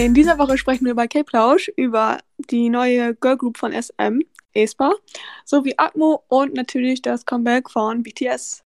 In dieser Woche sprechen wir bei K-Plausch über die neue Girlgroup von SM, aespa, sowie Atmo und natürlich das Comeback von BTS.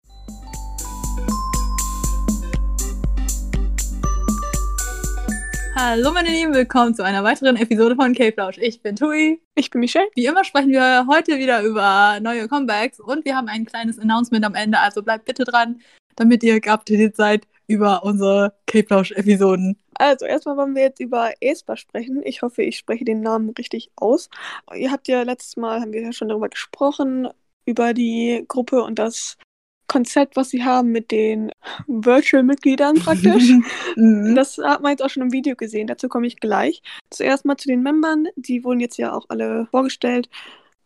Hallo meine Lieben, willkommen zu einer weiteren Episode von K-Plausch. Ich bin Tui. Ich bin Michelle. Wie immer sprechen wir heute wieder über neue Comebacks und wir haben ein kleines Announcement am Ende, also bleibt bitte dran, damit ihr geupdatet seid über unsere K-Plausch-Episoden. Also, erstmal wollen wir jetzt über aespa sprechen. Ich hoffe, ich spreche den Namen richtig aus. Ihr habt ja letztes Mal, haben wir ja schon darüber gesprochen, über die Gruppe und das Konzept, was sie haben mit den Virtual-Mitgliedern praktisch. Mhm. Das hat man jetzt auch schon im Video gesehen, dazu komme ich gleich. Zuerst mal zu den Membern, die wurden jetzt ja auch alle vorgestellt.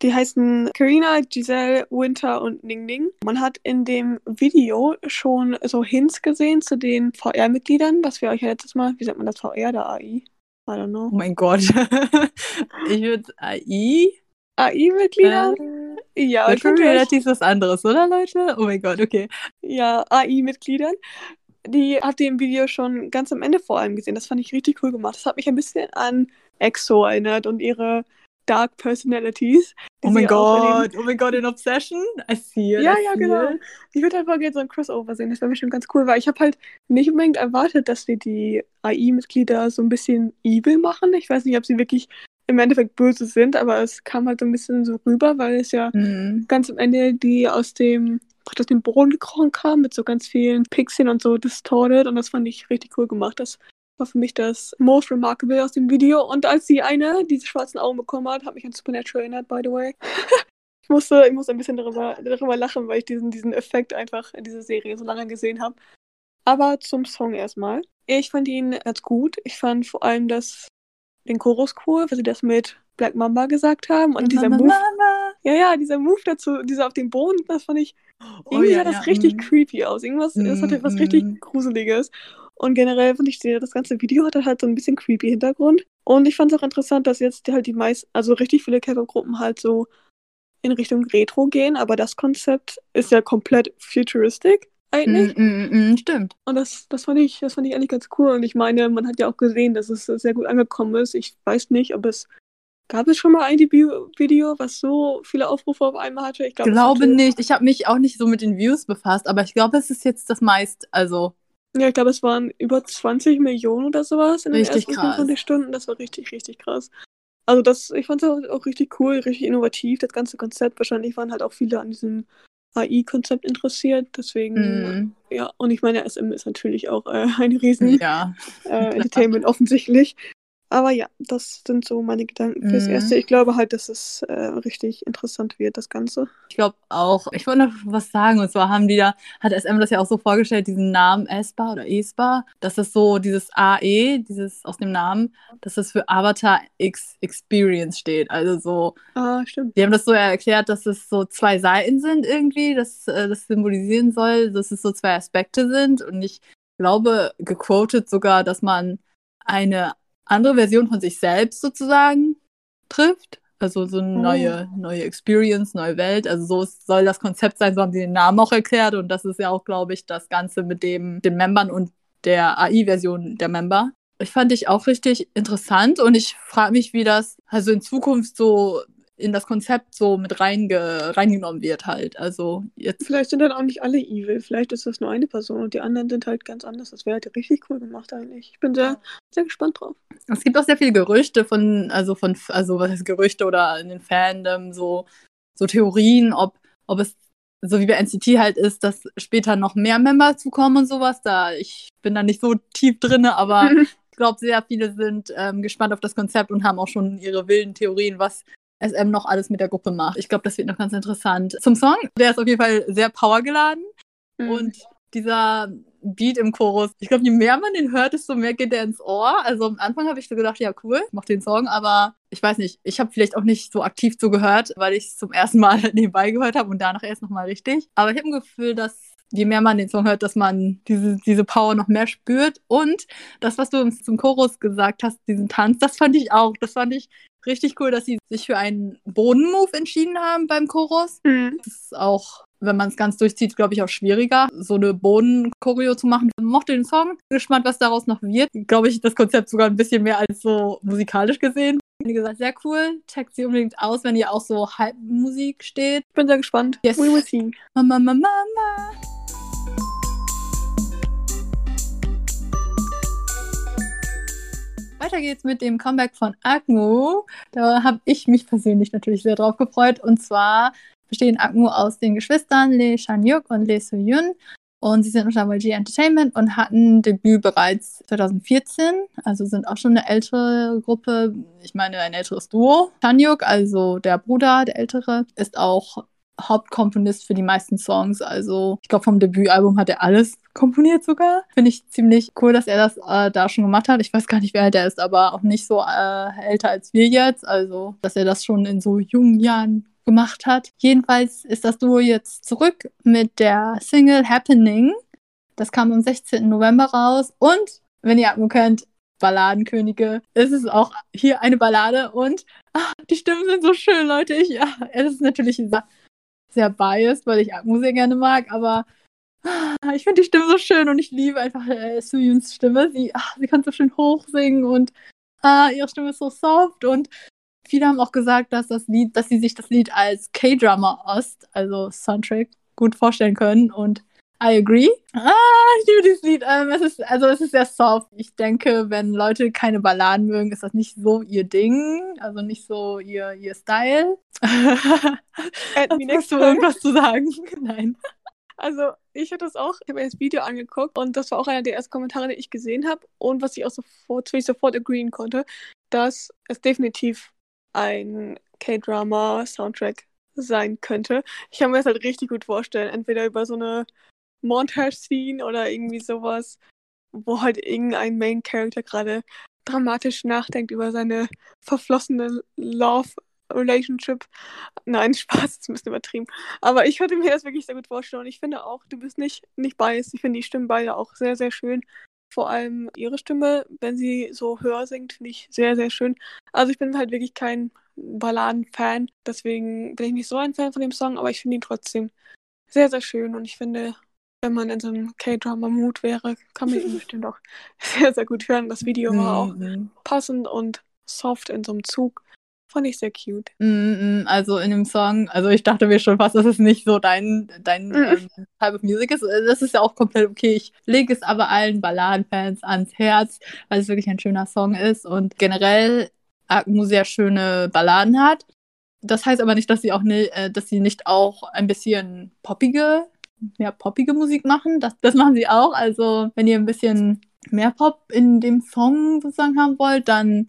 Die heißen Karina, Giselle, Winter und Ning Ning. Man hat in dem Video schon so Hints gesehen zu den VR-Mitgliedern, was wir euch ja letztes Mal, wie sagt man das, VR oder AI? I don't know. oh mein Gott. ich würde AI. AI-Mitglieder? Äh, ja, euch- Reality ist was anderes, oder Leute? Oh mein Gott, okay. ja, AI-Mitgliedern. Die habt ihr im Video schon ganz am Ende vor allem gesehen. Das fand ich richtig cool gemacht. Das hat mich ein bisschen an EXO erinnert und ihre Dark Personalities. Oh mein Gott, oh mein Gott, in Obsession? I see it, Ja, I ja, genau. it. Ich würde einfach gerne so ein Crossover sehen. Das wäre bestimmt ganz cool, weil ich habe halt nicht unbedingt erwartet, dass sie die AI-Mitglieder so ein bisschen evil machen. Ich weiß nicht, ob sie wirklich im Endeffekt böse sind, aber es kam halt so ein bisschen so rüber, weil es ja Mhm. ganz am Ende die aus dem aus dem Boden gekrochen kam mit so ganz vielen Pixeln und so distorted und das fand ich richtig cool gemacht. Das war für mich das most remarkable aus dem Video. Und als die eine diese schwarzen Augen bekommen hat, hat mich an Supernatural erinnert, by the way. ich musste, ich musste ein bisschen darüber, darüber lachen, weil ich diesen, diesen Effekt einfach in dieser Serie so lange gesehen habe. Aber zum Song erstmal. Ich fand ihn ganz gut. Ich fand vor allem das, den Chorus cool, weil sie das mit Black Mamba gesagt haben. Und dieser Mama, Move, Mama. ja, ja, dieser Move dazu, dieser auf dem Boden, das fand ich, Oh irgendwie ja, sah das ja, richtig mhm. creepy aus. Irgendwas, es hatte Mm, was richtig mm. Gruseliges. Und generell fand ich, das ganze Video hatte halt so ein bisschen creepy Hintergrund. Und ich fand es auch interessant, dass jetzt halt die meisten, also richtig viele K-Pop-Gruppen halt so in Richtung Retro gehen, aber das Konzept ist ja komplett futuristic eigentlich. Mm, mm, mm, stimmt. Und das, das fand ich, das fand ich eigentlich ganz cool. Und ich meine, man hat ja auch gesehen, dass es sehr gut angekommen ist. Ich weiß nicht, ob es gab es schon mal ein Debüt-Video, was so viele Aufrufe auf einmal hatte. Ich es glaube hatte- nicht. Ich habe mich auch nicht so mit den Views befasst, aber ich glaube, es ist jetzt das meist, also Ja, ich glaube, es waren über 20 Millionen oder sowas in den Richtig ersten krass. 24 Stunden. Das war richtig, richtig krass. Also das, ich fand es auch, auch richtig cool, richtig innovativ, das ganze Konzept. Wahrscheinlich waren halt auch viele an diesem AI-Konzept interessiert. Deswegen, mm, ja, und ich meine, SM ist natürlich auch äh, ein riesen ja. äh, Entertainment offensichtlich. Aber ja, das sind so meine Gedanken fürs Mhm. Erste. Ich glaube halt, dass es äh, richtig interessant wird, das Ganze. Ich glaube auch. Ich wollte noch was sagen. Und zwar haben die da, hat SM das ja auch so vorgestellt, diesen Namen ESPA oder ESPA, dass das so dieses AE, dieses aus dem Namen, dass das für Avatar X Experience steht. Also so, Ah, stimmt. die haben das so erklärt, dass es so zwei Seiten sind irgendwie, dass äh, das symbolisieren soll, dass es so zwei Aspekte sind. Und ich glaube, gequotet sogar, dass man eine andere Version von sich selbst sozusagen trifft. Also so eine Oh. neue, neue Experience, neue Welt. Also so ist- soll das Konzept sein, so haben sie den Namen auch erklärt. Und das ist ja auch, glaube ich, das Ganze mit dem, den Membern und der AI-Version der Member. Ich fand ich auch richtig interessant und ich frage mich, wie das also in Zukunft so in das Konzept so mit reinge reingenommen wird halt. Also jetzt Vielleicht sind dann auch nicht alle evil. Vielleicht ist das nur eine Person und die anderen sind halt ganz anders. Das wäre halt richtig cool gemacht eigentlich. Ich bin sehr, sehr gespannt drauf. Es gibt auch sehr viele Gerüchte von, also von, also was heißt Gerüchte oder in den Fandom, so, so Theorien, ob, ob es so wie bei NCT halt ist, dass später noch mehr Member zukommen und sowas. Da ich bin da nicht so tief drinne, aber ich glaube, sehr viele sind ähm, gespannt auf das Konzept und haben auch schon ihre wilden Theorien, was SM noch alles mit der Gruppe macht. Ich glaube, das wird noch ganz interessant. Zum Song, der ist auf jeden Fall sehr powergeladen. Mhm. Und dieser Beat im Chorus, ich glaube, je mehr man den hört, desto mehr geht der ins Ohr. Also am Anfang habe ich so gedacht, ja, cool, ich mach den Song, aber ich weiß nicht, ich habe vielleicht auch nicht so aktiv zugehört, weil ich es zum ersten Mal nebenbei gehört habe und danach erst nochmal richtig. Aber ich habe ein Gefühl, dass je mehr man den Song hört, dass man diese, diese Power noch mehr spürt. Und das, was du zum Chorus gesagt hast, diesen Tanz, das fand ich auch. Das fand ich richtig cool, dass sie sich für einen Bodenmove entschieden haben beim Chorus. Mhm. Das ist auch wenn man es ganz durchzieht, glaube ich, auch schwieriger, so eine Boden-Choreo zu machen. Ich mochte den Song. Bin gespannt, was daraus noch wird. Glaube ich, das Konzept sogar ein bisschen mehr als so musikalisch gesehen. Wie gesagt, sehr cool. Checkt sie unbedingt aus, wenn ihr auch so Halbmusik steht. Ich bin sehr gespannt. Yes. We will see. Mama, Mama, Mama. Weiter geht's mit dem Comeback von Agmu. Da habe ich mich persönlich natürlich sehr drauf gefreut. Und zwar bestehen Agmu aus den Geschwistern Lee Shan-yuk und Lee Soo-yun. Und sie sind unter YG Entertainment und hatten Debüt bereits 2014. Also sind auch schon eine ältere Gruppe. Ich meine, ein älteres Duo. Shan-yuk, also der Bruder, der ältere, ist auch Hauptkomponist für die meisten Songs. Also ich glaube, vom Debütalbum hat er alles komponiert sogar. Finde ich ziemlich cool, dass er das äh, da schon gemacht hat. Ich weiß gar nicht, wer alt er ist, aber auch nicht so äh, älter als wir jetzt. Also, dass er das schon in so jungen Jahren gemacht hat. Jedenfalls ist das Duo jetzt zurück mit der Single Happening. Das kam am 16. November raus. Und, wenn ihr Atmo könnt, Balladenkönige. Es ist auch hier eine Ballade und ach, die Stimmen sind so schön, Leute. Ich, ja, es ist natürlich sehr biased, weil ich sehr gerne mag, aber ich finde die Stimme so schön und ich liebe einfach äh, Suyuns Stimme. Sie, ach, sie kann so schön hoch singen und ah, ihre Stimme ist so soft und viele haben auch gesagt, dass das Lied, dass sie sich das Lied als K-Drama Ost, also Soundtrack, gut vorstellen können und I agree. Ah, ich liebe dieses Lied. Ähm, es ist, also es ist sehr soft. Ich denke, wenn Leute keine Balladen mögen, ist das nicht so ihr Ding. Also nicht so ihr, ihr Style. Hast du irgendwas zu sagen? Nein. Also, ich hatte das auch, ich habe mir das Video angeguckt und das war auch einer der ersten Kommentare, die ich gesehen habe und was ich auch sofort, ich sofort agreeen konnte, dass es definitiv ein K-Drama-Soundtrack sein könnte. Ich kann mir das halt richtig gut vorstellen, entweder über so eine Montage-Scene oder irgendwie sowas, wo halt irgendein Main-Character gerade dramatisch nachdenkt über seine verflossene Love-Relationship. Nein, Spaß, ist ein bisschen übertrieben. Aber ich könnte mir das wirklich sehr gut vorstellen und ich finde auch, du bist nicht, nicht biased. Ich finde die Stimmen beide auch sehr, sehr schön. Vor allem ihre Stimme, wenn sie so höher singt, finde ich sehr, sehr schön. Also ich bin halt wirklich kein Balladen-Fan, deswegen bin ich nicht so ein Fan von dem Song, aber ich finde ihn trotzdem sehr, sehr schön und ich finde, wenn man in so einem K-Drama-Mood wäre, kann man ihn bestimmt auch sehr, sehr gut hören. Das Video war auch Mhm. passend und soft in so einem Zug. Fand ich sehr cute. Mhm, Also in dem Song, also ich dachte mir schon fast, dass es nicht so dein, dein Mhm. ähm, Type of Music ist. Das ist ja auch komplett okay. Ich lege es aber allen Balladenfans ans Herz, weil es wirklich ein schöner Song ist und generell Agmu sehr schöne Balladen hat. Das heißt aber nicht, dass sie auch ne, äh, dass sie nicht auch ein bisschen poppige, mehr poppige Musik machen. Das, das machen sie auch. Also wenn ihr ein bisschen mehr Pop in dem Song sozusagen haben wollt, dann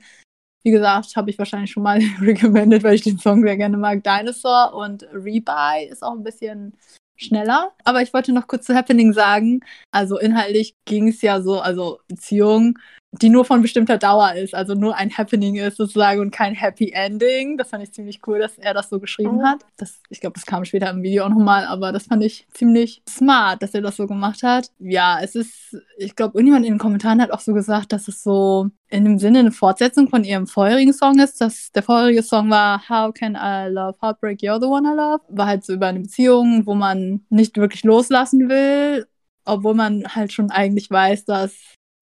wie gesagt, habe ich wahrscheinlich schon mal recommended, weil ich den Song sehr gerne mag. Dinosaur und Rebuy ist auch ein bisschen schneller. Aber ich wollte noch kurz zu Happening sagen. Also inhaltlich ging es ja so, also Beziehung, die nur von bestimmter Dauer ist, also nur ein Happening ist sozusagen und kein Happy Ending. Das fand ich ziemlich cool, dass er das so geschrieben Oh. hat. Das, ich glaube, das kam später im Video auch nochmal, aber das fand ich ziemlich smart, dass er das so gemacht hat. Ja, es ist, ich glaube, irgendjemand in den Kommentaren hat auch so gesagt, dass es so in dem Sinne eine Fortsetzung von ihrem vorherigen Song ist. Dass der vorherige Song war How Can I Love Heartbreak You're the One I Love. War halt so über eine Beziehung, wo man nicht wirklich loslassen will, obwohl man halt schon eigentlich weiß, dass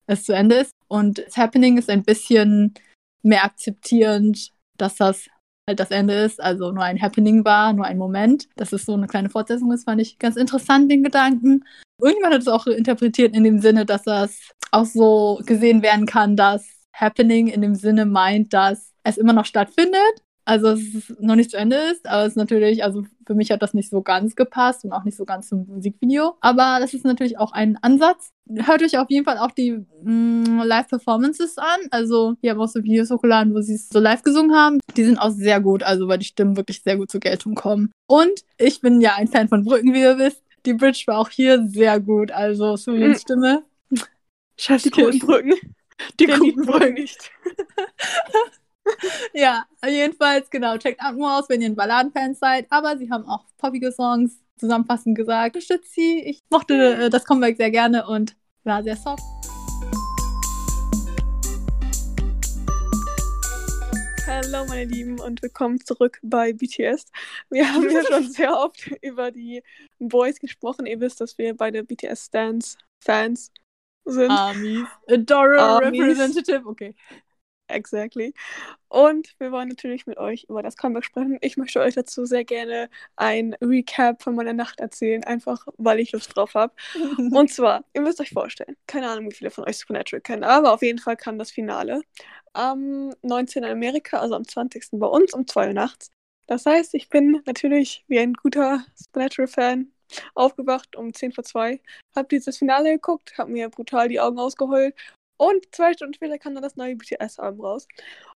es zu Ende ist. Und das Happening ist ein bisschen mehr akzeptierend, dass das halt das Ende ist, also nur ein Happening war, nur ein Moment. Dass es so eine kleine Fortsetzung ist, fand ich ganz interessant, den Gedanken. Irgendjemand hat es auch interpretiert in dem Sinne, dass das auch so gesehen werden kann, dass Happening in dem Sinne meint, dass es immer noch stattfindet. Also dass es noch nicht zu Ende ist, aber es ist natürlich, also für mich hat das nicht so ganz gepasst und auch nicht so ganz zum Musikvideo. Aber das ist natürlich auch ein Ansatz. Hört euch auf jeden Fall auch die mh, Live-Performances an. Also die haben auch so Videos hochgeladen, wo sie es so live gesungen haben. Die sind auch sehr gut, also weil die Stimmen wirklich sehr gut zur Geltung kommen. Und ich bin ja ein Fan von Brücken, wie ihr wisst. Die Bridge war auch hier sehr gut. Also Suyuns Mhm. Stimme. Scheiß die guten Brücken. Die Wer liebt guten Brücken Brücken. nicht. Ja, jedenfalls, genau, checkt Atmo aus, wenn ihr ein Balladenfan seid. Aber sie haben auch poppige Songs zusammenfassend gesagt. Unterstützt sie. Ich mochte äh, das Comeback sehr gerne und war sehr soft. Hallo meine Lieben und willkommen zurück bei BTS. Wir haben ja schon sehr oft über die Boys gesprochen. Ihr wisst, dass wir beide BTS-Stans, Fans sind. Armies. Adora Armies. Representative. Okay. Exactly. Und wir wollen natürlich mit euch über das Comeback sprechen. Ich möchte euch dazu sehr gerne ein Recap von meiner Nacht erzählen, einfach weil ich Lust drauf habe. Und zwar, ihr müsst euch vorstellen, keine Ahnung, wie viele von euch Supernatural kennen, aber auf jeden Fall kam das Finale am 19. in Amerika, also am 20. bei uns um 2 Uhr nachts. Das heißt, ich bin natürlich wie ein guter Supernatural-Fan aufgewacht um 10 vor 2, habe dieses Finale geguckt, habe mir brutal die Augen ausgeheult und zwei Stunden später kam dann das neue BTS-Album raus.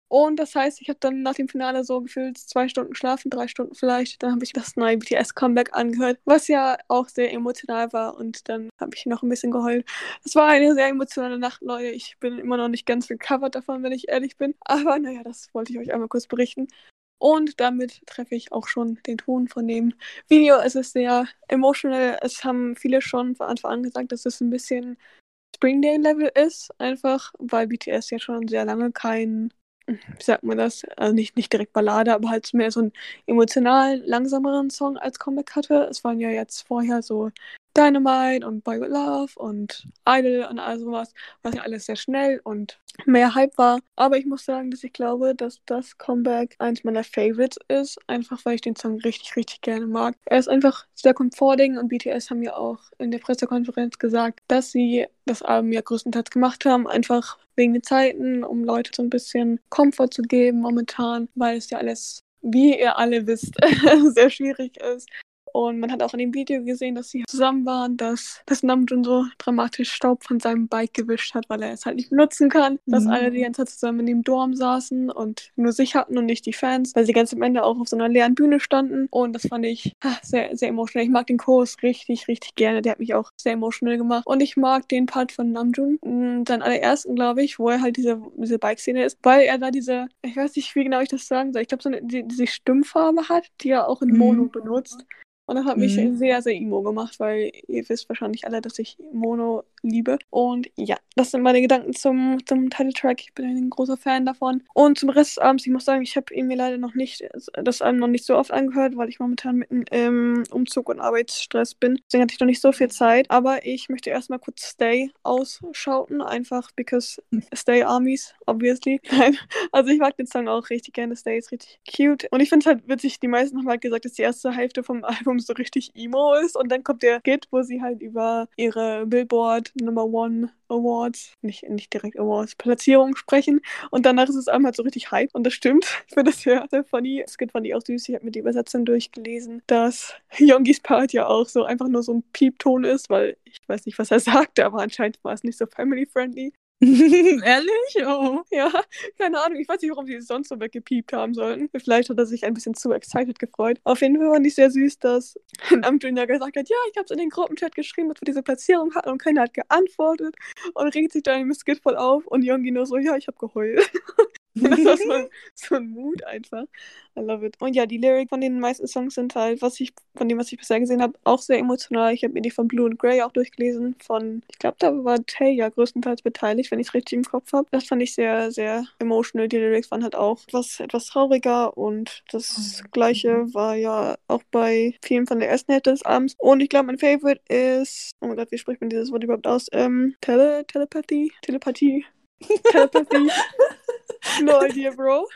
Und das heißt, ich habe dann nach dem Finale so gefühlt zwei Stunden geschlafen, drei Stunden vielleicht. Dann habe ich das neue BTS-Comeback angehört, was ja auch sehr emotional war. Und dann habe ich noch ein bisschen geheult. Es war eine sehr emotionale Nacht, Leute. Ich bin immer noch nicht ganz recovered davon, wenn ich ehrlich bin. Aber naja, das wollte ich euch einmal kurz berichten. Und damit treffe ich auch schon den Ton von dem Video. Es ist sehr emotional. Es haben viele schon von Anfang an gesagt, dass es ein bisschen Springdale-Level ist. Einfach, weil BTS ja schon sehr lange kein wie sagt man das, also nicht, nicht direkt Ballade, aber halt mehr so einen emotional langsameren Song als Comeback hatte. Es waren ja jetzt vorher so Dynamite und Boy With Love und Idol und all sowas, was ja alles sehr schnell und mehr Hype war. Aber ich muss sagen, dass ich glaube, dass das Comeback eins meiner Favorites ist, einfach weil ich den Song richtig, richtig gerne mag. Er ist einfach sehr comforting und BTS haben ja auch in der Pressekonferenz gesagt, dass sie das Album ja größtenteils gemacht haben, einfach wegen den Zeiten, um Leute so ein bisschen Komfort zu geben momentan, weil es ja alles wie ihr alle wisst, sehr schwierig ist. Und man hat auch in dem Video gesehen, dass sie zusammen waren, dass, dass Namjoon so dramatisch Staub von seinem Bike gewischt hat, weil er es halt nicht benutzen kann. Dass Mhm. alle die ganze Zeit zusammen in dem Dorm saßen und nur sich hatten und nicht die Fans, weil sie ganz am Ende auch auf so einer leeren Bühne standen. Und das fand ich sehr, sehr emotional. Ich mag den Kurs richtig, richtig gerne. Der hat mich auch sehr emotional gemacht. Und ich mag den Part von Namjoon, mh, seinen allerersten, glaube ich, wo er halt diese, diese Bike-Szene ist, weil er da diese, ich weiß nicht, wie genau ich das sagen soll, ich glaube, so eine, die, diese Stimmfarbe hat, die er auch in Mhm. Mono benutzt. Und das hat mich Mhm. sehr, sehr emo gemacht, weil ihr wisst wahrscheinlich alle, dass ich Mono liebe. Und ja, das sind meine Gedanken zum, zum Titeltrack. Ich bin ein großer Fan davon. Und zum Rest des Abends, ich muss sagen, ich habe ihn mir leider noch nicht, das Album noch nicht so oft angehört, weil ich momentan mitten im Umzug und Arbeitsstress bin. Deswegen hatte ich noch nicht so viel Zeit. Aber ich möchte erstmal kurz Stay ausschauten, einfach because Stay Armies, obviously. Nein, also ich mag den Song auch richtig gerne. Stay ist richtig cute. Und ich finde es halt witzig, die meisten haben halt gesagt, dass die erste Hälfte vom Album so richtig emo ist. Und dann kommt der Skit, wo sie halt über ihre Billboard Number One Awards, nicht, nicht direkt Awards, Platzierungen sprechen. Und danach ist es einmal so richtig Hype. Und das stimmt. Ich finde das sehr, sehr funny. Es Skit fand auch süß. Ich habe mir die Übersetzung durchgelesen, dass Yongis Part ja auch so einfach nur so ein Piepton ist, weil ich weiß nicht, was er sagte, aber anscheinend war es nicht so family-friendly. Ehrlich? Oh. Ja, keine Ahnung. Ich weiß nicht, warum sie es sonst so weggepiept haben sollten. Vielleicht hat er sich ein bisschen zu excited gefreut. Auf jeden Fall fand ich sehr süß, dass Namjoon ja gesagt hat, ja, ich habe es in den Gruppenchat geschrieben, dass wir diese Platzierung hatten und keiner hat geantwortet und regt sich dann im Skit voll auf und Yongi nur so, ja, ich habe geheult. das war so, so ein Mut einfach. I love it. Und ja, die Lyrik von den meisten Songs sind halt, was ich, von dem, was ich bisher gesehen habe, auch sehr emotional. Ich habe mir die von Blue and Grey auch durchgelesen. Von, ich glaube, da war Tay ja größtenteils beteiligt, wenn ich es richtig im Kopf habe. Das fand ich sehr, sehr emotional. Die Lyrics waren halt auch etwas, etwas trauriger und das gleiche war ja auch bei vielen von der ersten Hälfte des Abends. Und ich glaube, mein Favorite ist, oh mein Gott, wie spricht man dieses Wort überhaupt aus? Ähm, Tele Telepathie? Telepathie? Telepathie? No idea, bro.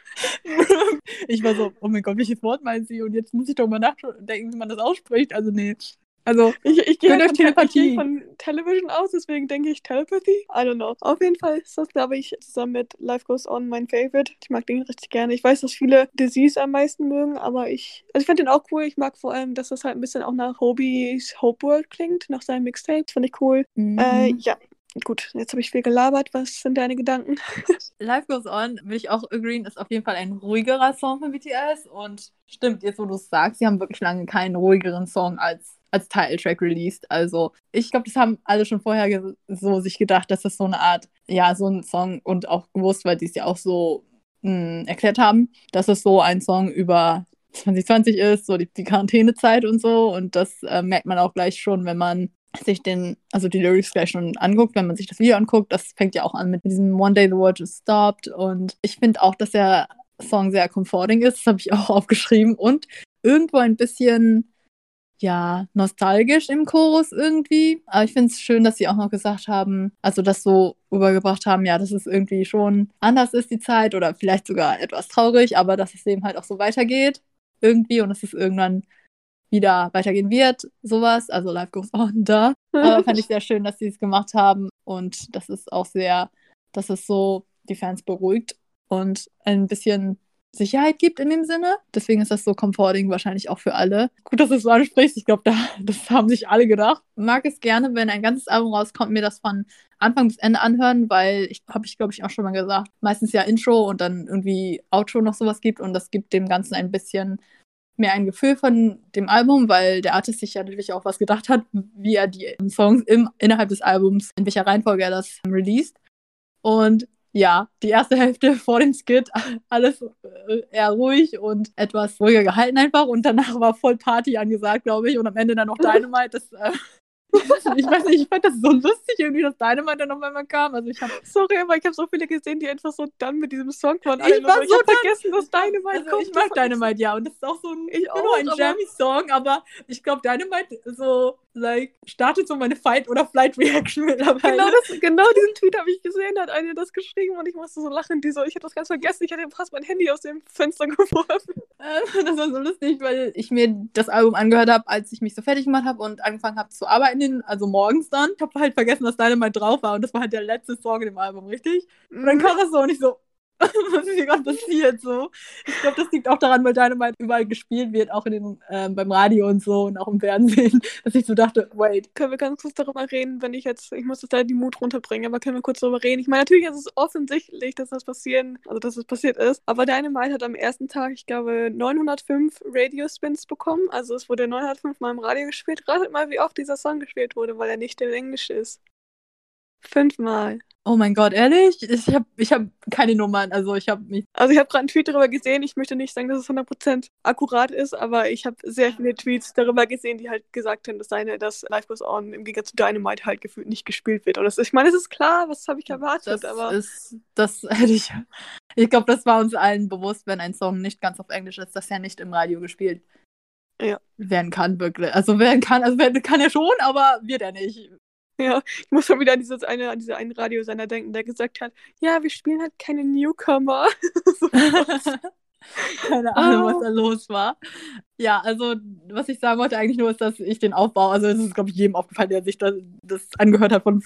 Ich war so, oh mein Gott, welches Wort meint sie? Und jetzt muss ich doch mal nachdenken, wie man das ausspricht. Also, nee. Also, Ich, ich gehe halt von, ich von Television aus, deswegen denke ich Telepathy. I don't know. Auf jeden Fall ist das, glaube ich, zusammen mit Life Goes On mein Favorite. Ich mag den richtig gerne. Ich weiß, dass viele Disease am meisten mögen, aber ich, also ich finde den auch cool. Ich mag vor allem, dass das halt ein bisschen auch nach Hobie's Hope World klingt, nach seinem Mixtape. Das fand ich cool. mhm. Äh, ja. Gut, jetzt habe ich viel gelabert. Was sind deine Gedanken? Life Goes On, will ich auch agreeen, ist auf jeden Fall ein ruhigerer Song von BTS. Und stimmt, jetzt wo du es sagst, sie haben wirklich lange keinen ruhigeren Song als, als Titeltrack released. Also ich glaube, das haben alle schon vorher so sich gedacht, dass das so eine Art, ja, so ein Song und auch gewusst, weil die es ja auch so mh, erklärt haben, dass es so ein Song über 2020 ist, so die, die Quarantänezeit und so. Und das äh, merkt man auch gleich schon, wenn man sich den, also die Lyrics gleich schon anguckt, wenn man sich das Video anguckt, das fängt ja auch an mit diesem One Day the World Just Stopped und ich finde auch, dass er Song sehr comforting ist. Das habe ich auch aufgeschrieben. Und irgendwo ein bisschen, ja, nostalgisch im Chorus irgendwie. Aber ich finde es schön, dass sie auch noch gesagt haben, also das so übergebracht haben, ja, dass es irgendwie schon anders ist, die Zeit, oder vielleicht sogar etwas traurig, aber dass es eben halt auch so weitergeht. Irgendwie und dass es irgendwann wieder weitergehen wird, sowas. Also Life Goes On da. Aber fand ich sehr schön, dass sie es gemacht haben. Und das ist auch sehr, dass es so die Fans beruhigt und ein bisschen Sicherheit gibt in dem Sinne. Deswegen ist das so comforting wahrscheinlich auch für alle. Gut, dass du es so ansprichst. Ich glaube, da, das haben sich alle gedacht. Mag es gerne, wenn ein ganzes Album rauskommt, mir das von Anfang bis Ende anhören, weil ich habe ich glaube ich auch schon mal gesagt, meistens ja Intro und dann irgendwie Outro noch sowas gibt und das gibt dem Ganzen ein bisschen mehr ein Gefühl von dem Album, weil der Artist sich ja natürlich auch was gedacht hat, wie er die Songs im, innerhalb des Albums, in welcher Reihenfolge er das released. Und ja, die erste Hälfte vor dem Skit, alles äh, eher ruhig und etwas ruhiger gehalten einfach. Und danach war voll Party angesagt, glaube ich. Und am Ende dann noch Dynamite. Das äh, ich weiß nicht, ich fand das so lustig irgendwie, dass Dynamite dann auf einmal kam. Also ich hab, Sorry, aber ich habe so viele gesehen, die einfach so dann mit diesem Song waren. Ich war so ich vergessen, dass Dynamite also kommt. ich mag Dynamite, ja. Und das ist auch so ein, Ich auch, ein aber- Jammy-Song, aber ich glaube, Dynamite so, like, startet so meine Fight- oder Flight-Reaction mittlerweile. Genau, das, genau diesen Tweet habe ich gesehen, da hat eine das geschrieben und ich musste so lachen. Die so, ich hatte das ganz vergessen, ich hatte fast mein Handy aus dem Fenster geworfen. Äh, das war so lustig, weil ich mir das Album angehört habe, als ich mich so fertig gemacht habe und angefangen habe zu arbeiten, also morgens dann. Ich habe halt vergessen, dass Dynamite drauf war und das war halt der letzte Song in dem Album, richtig? Und dann kam das so und ich so, was ist hier gerade passiert? So. Ich glaube, das liegt auch daran, weil Dynamite überall gespielt wird, auch in den, ähm, beim Radio und so und auch im Fernsehen, dass ich so dachte, wait. Können wir ganz kurz darüber reden, wenn ich jetzt, ich muss jetzt da die Mut runterbringen, aber können wir kurz darüber reden? Ich meine, natürlich ist es offensichtlich, dass das passieren, also dass es passiert ist, aber Dynamite hat am ersten Tag, ich glaube, 905 Radio-Spins bekommen, also es wurde 905 Mal im Radio gespielt. Ratet mal, wie oft dieser Song gespielt wurde, weil er nicht in Englisch ist. Fünfmal. Oh mein Gott, ehrlich? Ich habe ich hab keine Nummern, also ich habe mich. Also ich habe gerade einen Tweet darüber gesehen. Ich möchte nicht sagen, dass es 100% akkurat ist, aber ich habe sehr viele Tweets darüber gesehen, die halt gesagt haben, dass seine, dass Life Goes On im Gegensatz zu Dynamite halt gefühlt nicht gespielt wird. Und das, ich meine, es ist klar, was habe ich erwartet, Das aber ist, das hätte ich. Ich glaube, das war uns allen bewusst, wenn ein Song nicht ganz auf Englisch ist, dass er nicht im Radio gespielt Ja. werden kann, wirklich. Also werden kann, also werden kann er schon, aber wird er nicht. ja, ich muss schon wieder an dieses eine, an diese einen Radiosender denken, der gesagt hat, ja, wir spielen halt keine Newcomer. So. Keine Ahnung, Ah. was da los war. Ja, also, was ich sagen wollte eigentlich nur ist, dass ich den Aufbau, also es ist, glaube ich, jedem aufgefallen, der sich das, das angehört hat von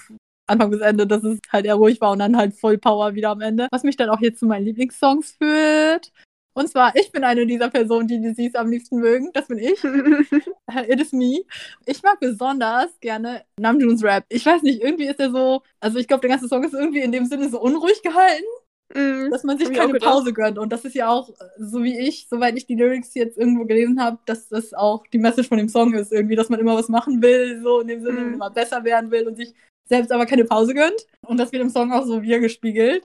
Anfang bis Ende, dass es halt eher ruhig war und dann halt voll Power wieder am Ende. Was mich dann auch jetzt zu meinen Lieblingssongs führt. Und zwar, ich bin eine dieser Personen, die die Seas am liebsten mögen. Das bin ich. It is me. Ich mag besonders gerne Namjoons Rap. Ich weiß nicht, irgendwie ist er so, also ich glaube, der ganze Song ist irgendwie in dem Sinne so unruhig gehalten Mm, dass man sich keine. Pause gönnt. Und das ist ja auch, äh, so wie ich, soweit ich die Lyrics jetzt irgendwo gelesen habe, dass das auch die Message von dem Song ist, irgendwie, dass man immer was machen will, so in dem Sinne, Mhm. immer besser werden will und sich selbst aber keine Pause gönnt. Und das wird im Song auch so wiedergespiegelt.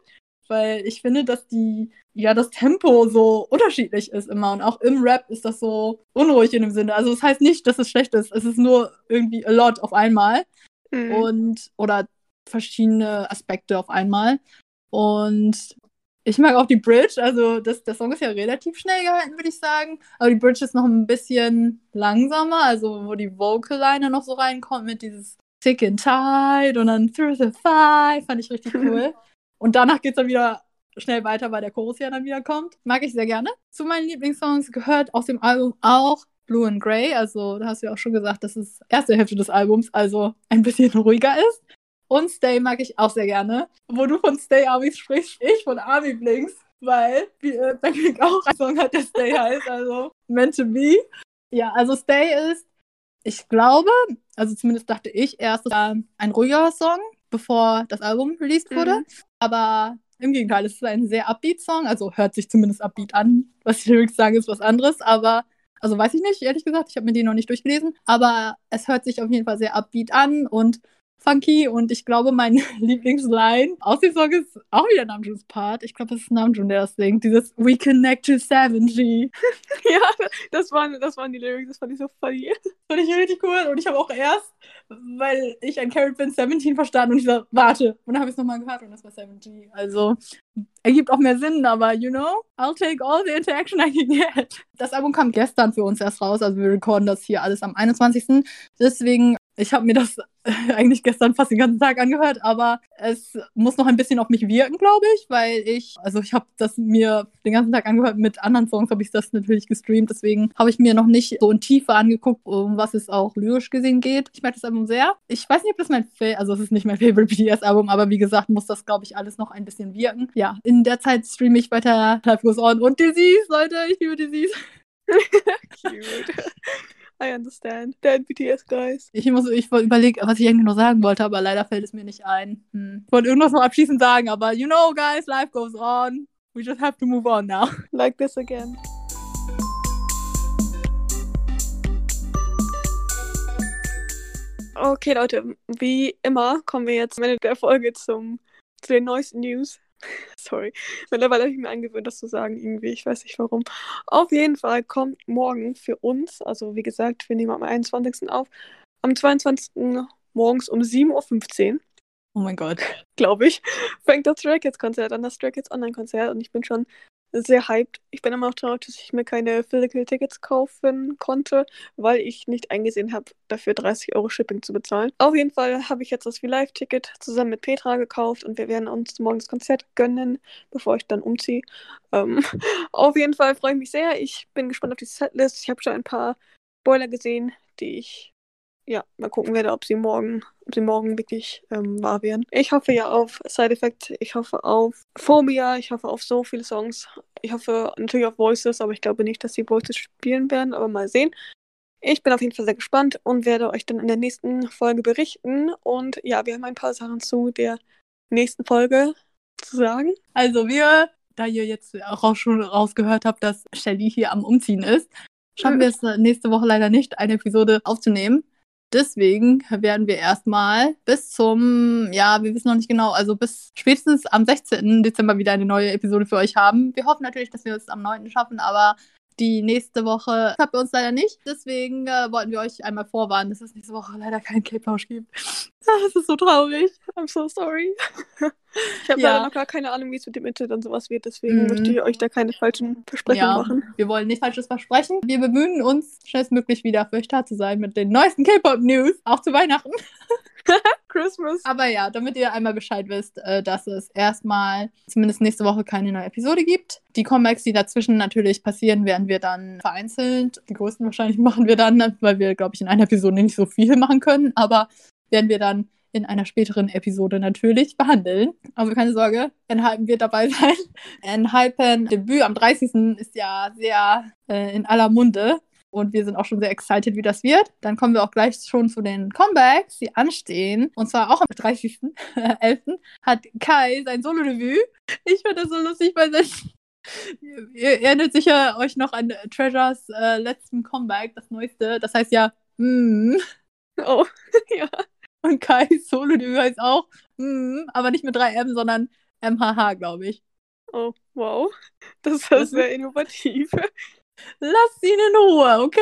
Weil ich finde, dass die, ja, das Tempo so unterschiedlich ist immer. Und auch im Rap ist das so unruhig in dem Sinne. Also es das heißt nicht, dass es schlecht ist. Es ist nur irgendwie a lot auf einmal mm. und oder verschiedene Aspekte auf einmal. Und ich mag auch die Bridge, also das, der Song ist ja relativ schnell gehalten, würde ich sagen. Aber die Bridge ist noch ein bisschen langsamer, also wo die Vocal-Line noch so reinkommt mit dieses Sick and Tight und dann Through the Five, fand ich richtig cool. Und danach geht es dann wieder schnell weiter, weil der Chorus ja dann wieder kommt. Mag ich sehr gerne. Zu meinen Lieblingssongs gehört aus dem Album auch Blue and Grey. Also, da hast du ja auch schon gesagt, dass es erste Hälfte des Albums also ein bisschen ruhiger ist. Und Stay mag ich auch sehr gerne. Wo du von Stay Army sprichst, ich von Army Blinks, weil äh, Blackpink auch ein Song hat, der Stay heißt, also Meant to Be. Ja, also Stay ist, ich glaube, also zumindest dachte ich erst, ein ruhiger Song, bevor das Album released wurde. Mhm. Aber im Gegenteil, es ist ein sehr Upbeat-Song, also hört sich zumindest Upbeat an. Was die Lyrics sagen, ist was anderes, aber also weiß ich nicht, ehrlich gesagt, ich habe mir die noch nicht durchgelesen, aber es hört sich auf jeden Fall sehr Upbeat an und funky und ich glaube, mein Lieblingsline aus dem Song ist auch wieder Namjoons Part. Ich glaube, es ist Namjoon, der das singt. Dieses We connect to 7G. ja, das waren, das waren die Lyrics, das fand ich so funny. Das fand ich richtig cool und ich habe auch erst, weil ich ein Carrot bin, 17 verstanden und ich so, warte. Und dann habe ich es nochmal gehört und das war 7G. Also ergibt auch mehr Sinn, aber you know, I'll take all the interaction I can get. Das Album kam gestern für uns erst raus, also wir recorden das hier alles am 21. Deswegen ich habe mir das eigentlich gestern fast den ganzen Tag angehört, aber es muss noch ein bisschen auf mich wirken, glaube ich, weil ich, also ich habe das mir den ganzen Tag angehört, mit anderen Songs habe ich das natürlich gestreamt, deswegen habe ich mir noch nicht so in Tiefe angeguckt, um was es auch lyrisch gesehen geht. Ich mag das Album sehr. Ich weiß nicht, ob das mein, Fa also es ist nicht mein Favorite BTS-Album, aber wie gesagt, muss das, glaube ich, alles noch ein bisschen wirken. Ja, in der Zeit streame ich weiter Life Goes On und Disease, Leute, ich liebe Disease. Cute. I understand. Dead BTS guys. Ich muss, ich überlege, was ich eigentlich noch sagen wollte, aber leider fällt es mir nicht ein. Hm. Ich wollte irgendwas noch abschließend sagen, aber you know, guys, life goes on. We just have to move on now. Like this again. Okay, Leute, wie immer kommen wir jetzt am Ende der Folge zum, zu den neuesten News. Sorry. Mittlerweile habe ich mir angewöhnt, das zu sagen, irgendwie. Ich weiß nicht warum. Auf jeden Fall kommt morgen für uns, also wie gesagt, wir nehmen am 21. auf, am 22. morgens um 7.15 Uhr. Oh mein Gott. Glaube ich. Fängt das Stray Kids Konzert an, das Stray Kids Online-Konzert. Und ich bin schon sehr hyped. Ich bin immer noch traurig, dass ich mir keine Physical Tickets kaufen konnte, weil ich nicht eingesehen habe, dafür 30 Euro Shipping zu bezahlen. Auf jeden Fall habe ich jetzt das V-Live-Ticket zusammen mit Petra gekauft und wir werden uns morgen das Konzert gönnen, bevor ich dann umziehe. Ähm, auf jeden Fall freue ich mich sehr. Ich bin gespannt auf die Setlist. Ich habe schon ein paar Spoiler gesehen, die ich ja, mal gucken werde, ob sie morgen, ob sie morgen wirklich ähm, wahr werden. Ich hoffe ja auf Side Effect, ich hoffe auf Phobia, ich hoffe auf so viele Songs. Ich hoffe natürlich auf Voices, aber ich glaube nicht, dass sie Voices spielen werden, aber mal sehen. Ich bin auf jeden Fall sehr gespannt und werde euch dann in der nächsten Folge berichten. Und ja, wir haben ein paar Sachen zu der nächsten Folge zu sagen. Also wir, da ihr jetzt auch schon rausgehört habt, dass Shelly hier am Umziehen ist, schaffen wir es nächste Woche leider nicht, eine Episode aufzunehmen. Deswegen werden wir erstmal bis zum, ja, wir wissen noch nicht genau, also bis spätestens am 16. Dezember wieder eine neue Episode für euch haben. Wir hoffen natürlich, dass wir es am 9. schaffen, aber die nächste Woche habt ihr uns leider nicht. Deswegen äh, wollten wir euch einmal vorwarnen, dass es nächste Woche leider keinen K-Plausch gibt. Das ist so traurig. I'm so sorry. Ich habe ja. leider noch gar keine Ahnung, wie es mit dem Internet und sowas wird, deswegen mm. möchte ich euch da keine falschen Versprechungen ja, machen. Wir wollen nicht falsches versprechen. Wir bemühen uns, schnellstmöglich wieder für euch da zu sein mit den neuesten K-Pop-News, auch zu Weihnachten. Christmas. Aber ja, damit ihr einmal Bescheid wisst, äh, dass es erstmal zumindest nächste Woche keine neue Episode gibt. Die Comebacks, die dazwischen natürlich passieren, werden wir dann vereinzelt. Die größten wahrscheinlich machen wir dann, weil wir, glaube ich, in einer Episode nicht so viel machen können. Aber werden wir dann in einer späteren Episode natürlich behandeln. Also keine Sorge, Enhypen wird dabei sein. Enhypen Debüt am 30. ist ja sehr äh, in aller Munde. Und wir sind auch schon sehr excited, wie das wird. Dann kommen wir auch gleich schon zu den Comebacks, die anstehen. Und zwar auch am 30.11. hat Kai sein Solo-Debüt. Ich finde das so lustig, weil das Ihr erinnert sicher euch noch an Treasures äh, letzten Comeback, das neueste. Das heißt ja, mm. Oh, ja. Und Kai Solo Debüt heißt auch, mm, aber nicht mit 3M, sondern MHH, glaube ich. Oh, wow. Das ist sehr innovativ. Lass ihn in Ruhe, okay?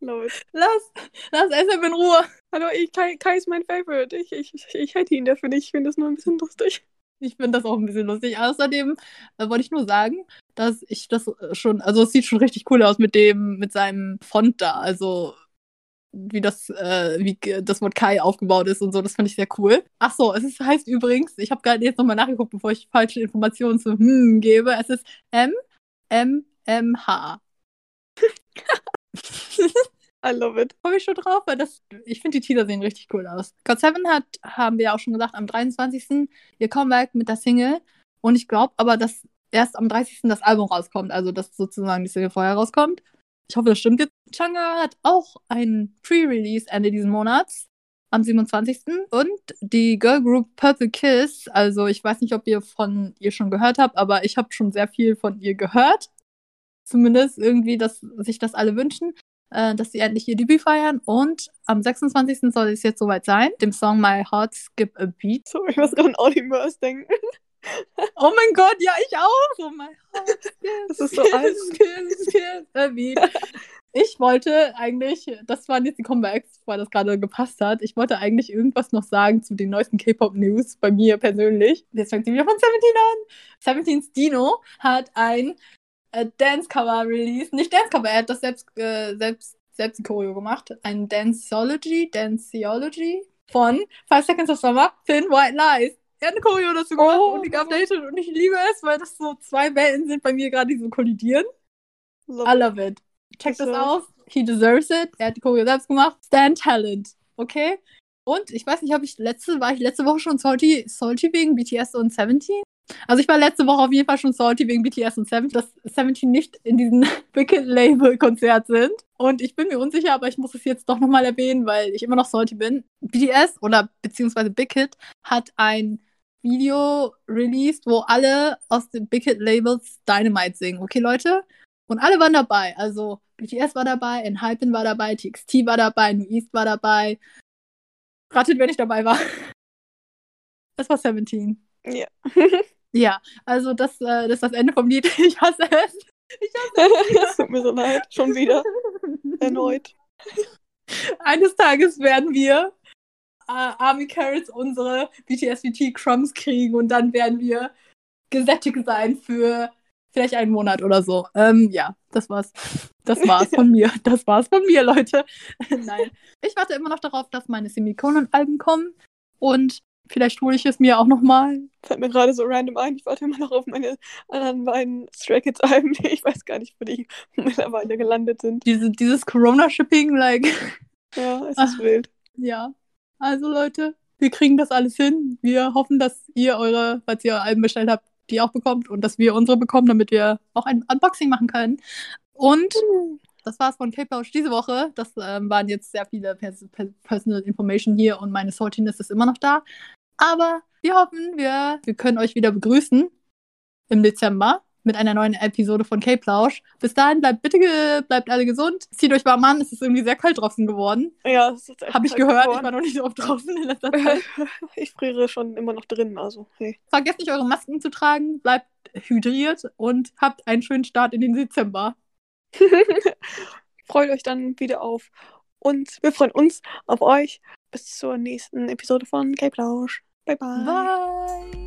Lass, lass SM in Ruhe. Hallo, ich, Kai, Kai ist mein Favorite. Ich, ich, ich, ich hätte ihn dafür nicht. Ich finde das nur ein bisschen lustig. Ich finde das auch ein bisschen lustig. Außerdem äh, wollte ich nur sagen, dass ich das schon, also es sieht schon richtig cool aus mit dem, mit seinem Font da. Also wie das, äh, wie das Wort Kai aufgebaut ist und so. Das fand ich sehr cool. Ach so, es ist, heißt übrigens, ich habe gerade jetzt nochmal nachgeguckt, bevor ich falsche Informationen zu hm gebe. Es ist M M M H. I love it. Komme ich schon drauf, weil das, ich finde die Teaser sehen richtig cool aus. God 7 hat, haben wir ja auch schon gesagt, am 23. ihr Comeback mit der Single. Und ich glaube aber, dass erst am 30. das Album rauskommt, also dass sozusagen die Single vorher rauskommt. Ich hoffe, das stimmt jetzt. Changa hat auch ein Pre-Release Ende dieses Monats am 27. Und die Girl Group Purple Kiss, also ich weiß nicht, ob ihr von ihr schon gehört habt, aber ich habe schon sehr viel von ihr gehört. Zumindest irgendwie, dass sich das alle wünschen. äh, dass sie endlich ihr Debüt feiern. Und am 26. soll es jetzt soweit sein. Dem Song My Heart Skip a Beat. So, ich muss gerade an Audimers denken. Oh mein Gott, ja, ich auch. Oh mein Gott. Das ist so alt. Ich wollte eigentlich, das waren jetzt die Comebacks, weil das gerade gepasst hat. Ich wollte eigentlich irgendwas noch sagen zu den neuesten K-Pop-News bei mir persönlich. Jetzt fängt sie wieder von 17 an. 17's Dino hat ein äh, Dance-Cover released. Nicht Dance-Cover, er hat das selbst, äh, selbst, selbst die Choreo gemacht. Ein Danceology, Danceology von Five Seconds of Summer, Thin White Lies. Er hat eine Choreo dazu gemacht Oh. und die geupdatet und ich liebe es, weil das so zwei Welten sind bei mir gerade, die so kollidieren. Love I love it. Check Das aus. He deserves it. Er hat die Choreo selbst gemacht. Stand Talent. Okay? Und ich weiß nicht, ob ich letzte, war ich letzte Woche schon salty, salty wegen BTS und 17? Also ich war letzte Woche auf jeden Fall schon salty wegen BTS und 17, dass 17 nicht in diesem Wicked Label Konzert sind. Und ich bin mir unsicher, aber ich muss es jetzt doch nochmal erwähnen, weil ich immer noch salty bin. BTS oder beziehungsweise Big Hit hat ein Video released, wo alle aus den Big Hit Labels Dynamite singen. Okay, Leute? Und alle waren dabei. Also BTS war dabei, Enhypen war dabei, TXT war dabei, New East war dabei. Ratet, wer nicht dabei war. Das war 17. Ja. Ja, also das, äh, das ist das Ende vom Lied. Ich hasse es. Ich hasse Es tut mir so leid. Schon wieder. es. Erneut. Eines Tages werden wir äh, Army Carrots unsere BTSVT Crumbs kriegen und dann werden wir gesättigt sein für vielleicht einen Monat oder so. Ähm, ja, das war's. Das war's von mir. Das war's von mir, Leute. Nein. Ich warte immer noch darauf, dass meine Semikolon-Alben kommen und vielleicht hole ich es mir auch nochmal. Fällt mir gerade so random ein. Ich warte immer noch auf meine anderen beiden Stray Kids Alben. Ich weiß gar nicht, wo die mittlerweile gelandet sind. Diese, dieses Corona-Shipping, like, Ja, es Ah. ist wild. ja. Also, Leute, wir kriegen das alles hin. Wir hoffen, dass ihr eure, falls ihr Alben bestellt habt, die auch bekommt und dass wir unsere bekommen, damit wir auch ein Unboxing machen können. Und das war's von K-Pouch diese Woche. Das ähm, waren jetzt sehr viele Pers per Personal Information hier und meine Saltiness ist immer noch da. Aber wir hoffen, wir, wir können euch wieder begrüßen im Dezember mit einer neuen Episode von K-Plausch. Bis dahin bleibt bitte bleibt alle gesund. Zieht euch warm an. Es ist irgendwie sehr kalt draußen geworden. Ja, es ist echt Habe ich gehört. Ich geworden. war noch nicht so oft draußen in letzter Zeit. Ich friere schon immer noch drin, also hey. Vergesst nicht, eure Masken zu tragen. Bleibt hydriert und habt einen schönen Start in den Dezember. Freut euch dann wieder auf uns. Wir freuen uns auf euch. Bis zur nächsten Episode von K-Plausch. Bye Bye-bye. Bye.